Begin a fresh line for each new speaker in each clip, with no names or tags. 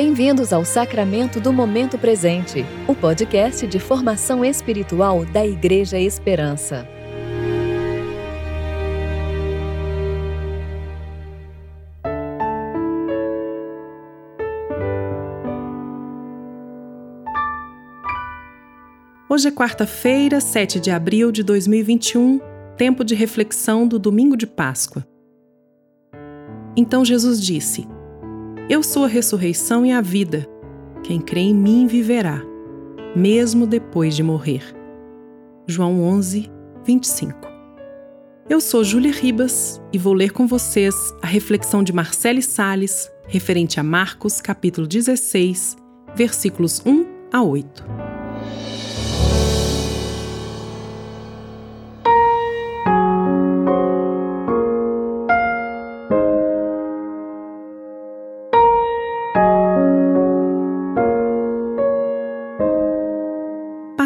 Bem-vindos ao Sacramento do Momento Presente, o podcast de formação espiritual da Igreja Esperança.
Hoje é quarta-feira, 7 de abril de 2021, tempo de reflexão do domingo de Páscoa. Então Jesus disse: Eu sou a ressurreição e a vida. Quem crê em mim viverá, mesmo depois de morrer. João 11, 25. Eu sou Júlia Ribas e vou ler com vocês a reflexão de Marcele Sales referente a Marcos, capítulo 16, versículos 1 a 8.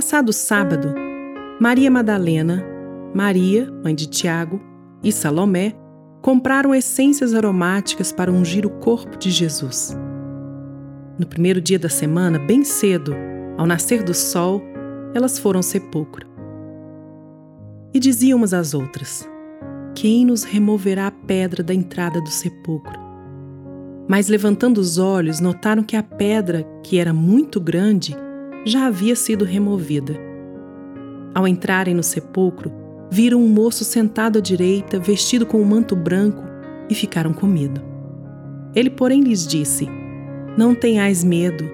Passado sábado, Maria Madalena, Maria, mãe de Tiago, e Salomé compraram essências aromáticas para ungir o corpo de Jesus. No primeiro dia da semana, bem cedo, ao nascer do sol, elas foram ao sepulcro. E diziam umas às outras: Quem nos removerá a pedra da entrada do sepulcro? Mas levantando os olhos, notaram que a pedra, que era muito grande, já havia sido removida. Ao entrarem no sepulcro, viram um moço sentado à direita, vestido com um manto branco, e ficaram com medo. Ele, porém, lhes disse: Não tenhais medo.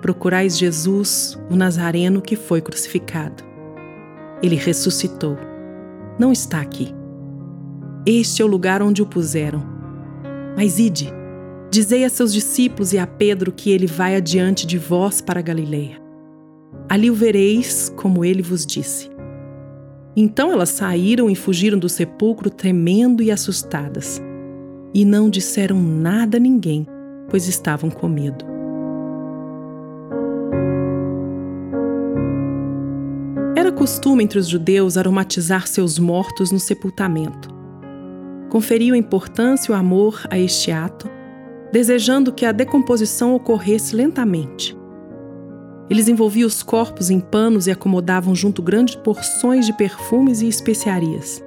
Procurais Jesus, o Nazareno que foi crucificado. Ele ressuscitou. Não está aqui. Este é o lugar onde o puseram. Mas ide, Dizei a seus discípulos e a Pedro que ele vai adiante de vós para Galileia. Ali o vereis, como ele vos disse. Então elas saíram e fugiram do sepulcro tremendo e assustadas. E não disseram nada a ninguém, pois estavam com medo. Era costume entre os judeus aromatizar seus mortos no sepultamento. Conferiam importância e o amor a este ato desejando que a decomposição ocorresse lentamente. Eles envolviam os corpos em panos e acomodavam junto grandes porções de perfumes e especiarias.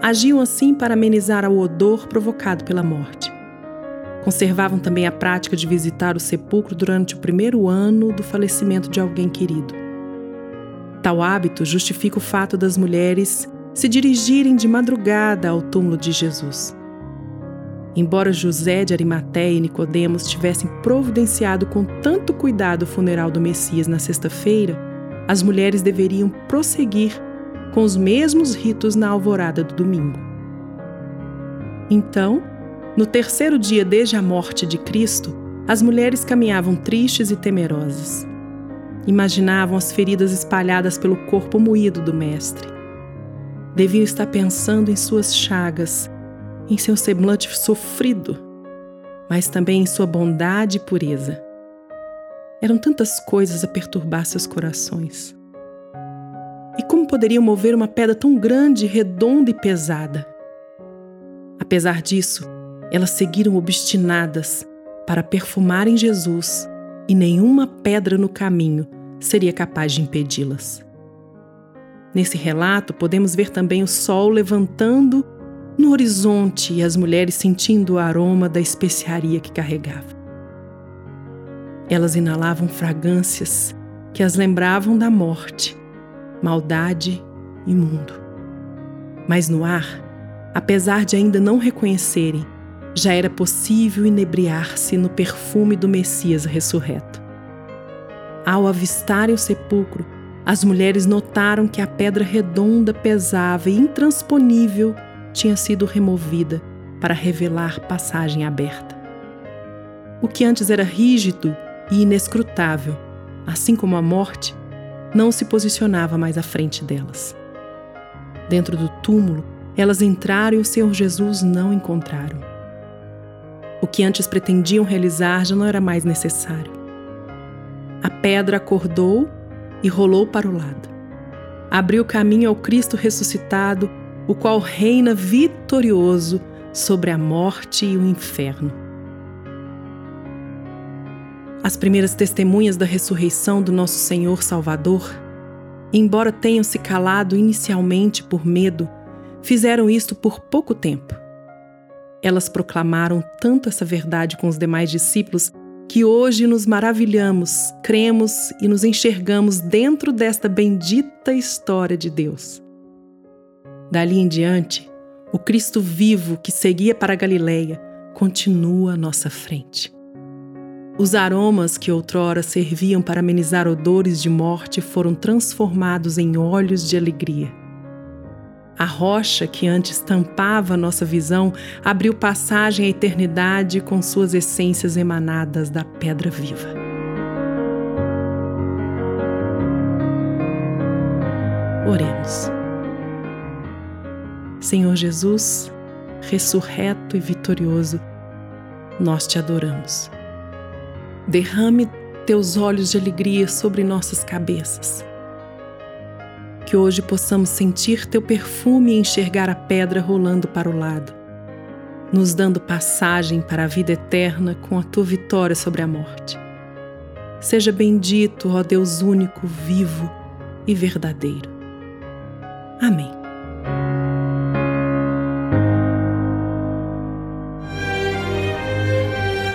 Agiam assim para amenizar o odor provocado pela morte. Conservavam também a prática de visitar o sepulcro durante o primeiro ano do falecimento de alguém querido. Tal hábito justifica o fato das mulheres se dirigirem de madrugada ao túmulo de Jesus. Embora José de Arimateia e Nicodemos tivessem providenciado com tanto cuidado o funeral do Messias na sexta-feira, as mulheres deveriam prosseguir com os mesmos ritos na alvorada do domingo. Então, no terceiro dia desde a morte de Cristo, as mulheres caminhavam tristes e temerosas. Imaginavam as feridas espalhadas pelo corpo moído do Mestre. Deviam estar pensando em suas chagas em seu semblante sofrido, mas também em sua bondade e pureza. Eram tantas coisas a perturbar seus corações. E como poderiam mover uma pedra tão grande, redonda e pesada? Apesar disso, elas seguiram obstinadas para perfumarem Jesus e nenhuma pedra no caminho seria capaz de impedi-las. Nesse relato, podemos ver também o sol levantando no horizonte e as mulheres sentindo o aroma da especiaria que carregava. Elas inalavam fragrâncias que as lembravam da morte, maldade e mundo. Mas no ar, apesar de ainda não reconhecerem, já era possível inebriar-se no perfume do Messias ressurreto. Ao avistarem o sepulcro, as mulheres notaram que a pedra redonda, pesava e intransponível tinha sido removida para revelar passagem aberta. O que antes era rígido e inescrutável, assim como a morte, não se posicionava mais à frente delas. Dentro do túmulo, elas entraram e o Senhor Jesus não encontraram. O que antes pretendiam realizar já não era mais necessário. A pedra acordou e rolou para o lado. Abriu caminho ao Cristo ressuscitado o qual reina vitorioso sobre a morte e o inferno. As primeiras testemunhas da ressurreição do nosso Senhor Salvador, embora tenham se calado inicialmente por medo, fizeram isto por pouco tempo. Elas proclamaram tanto essa verdade com os demais discípulos que hoje nos maravilhamos, cremos e nos enxergamos dentro desta bendita história de Deus. Dali em diante, o Cristo vivo que seguia para a Galileia continua à nossa frente. Os aromas que outrora serviam para amenizar odores de morte foram transformados em olhos de alegria. A rocha que antes tampava nossa visão abriu passagem à eternidade com suas essências emanadas da pedra viva. Oremos. Senhor Jesus, ressurreto e vitorioso, nós te adoramos. Derrame teus olhos de alegria sobre nossas cabeças que hoje possamos sentir teu perfume e enxergar a pedra rolando para o lado, nos dando passagem para a vida eterna com a tua vitória sobre a morte. Seja bendito, ó Deus único, vivo e verdadeiro. Amém.